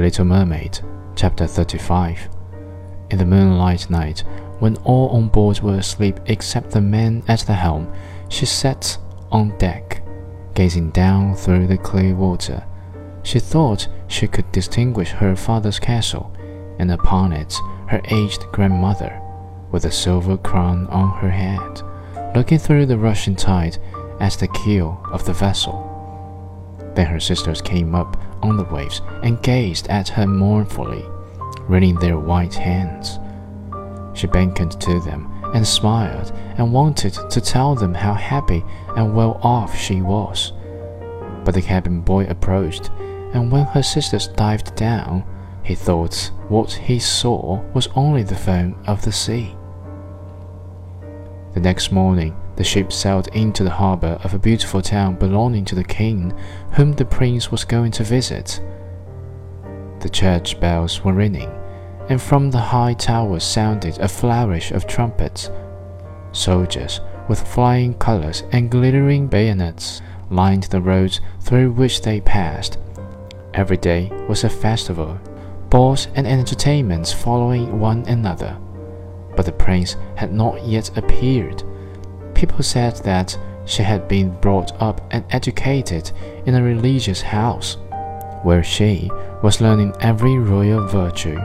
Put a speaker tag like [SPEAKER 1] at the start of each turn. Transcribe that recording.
[SPEAKER 1] Little Mermaid, Chapter 35. In the moonlight night, when all on board were asleep except the man at the helm, she sat on deck, gazing down through the clear water. She thought she could distinguish her father's castle, and upon it her aged grandmother, with a silver crown on her head, looking through the rushing tide at the keel of the vessel. Then her sisters came up on the waves and gazed at her mournfully, wringing their white hands. She beckoned to them and smiled and wanted to tell them how happy and well off she was. But the cabin boy approached, and when her sisters dived down, he thought what he saw was only the foam of the sea. The next morning, the ship sailed into the harbor of a beautiful town belonging to the king, whom the prince was going to visit. The church bells were ringing, and from the high towers sounded a flourish of trumpets. Soldiers with flying colors and glittering bayonets lined the roads through which they passed. Every day was a festival, balls and entertainments following one another but the prince had not yet appeared. People said that she had been brought up and educated in a religious house, where she was learning every royal virtue.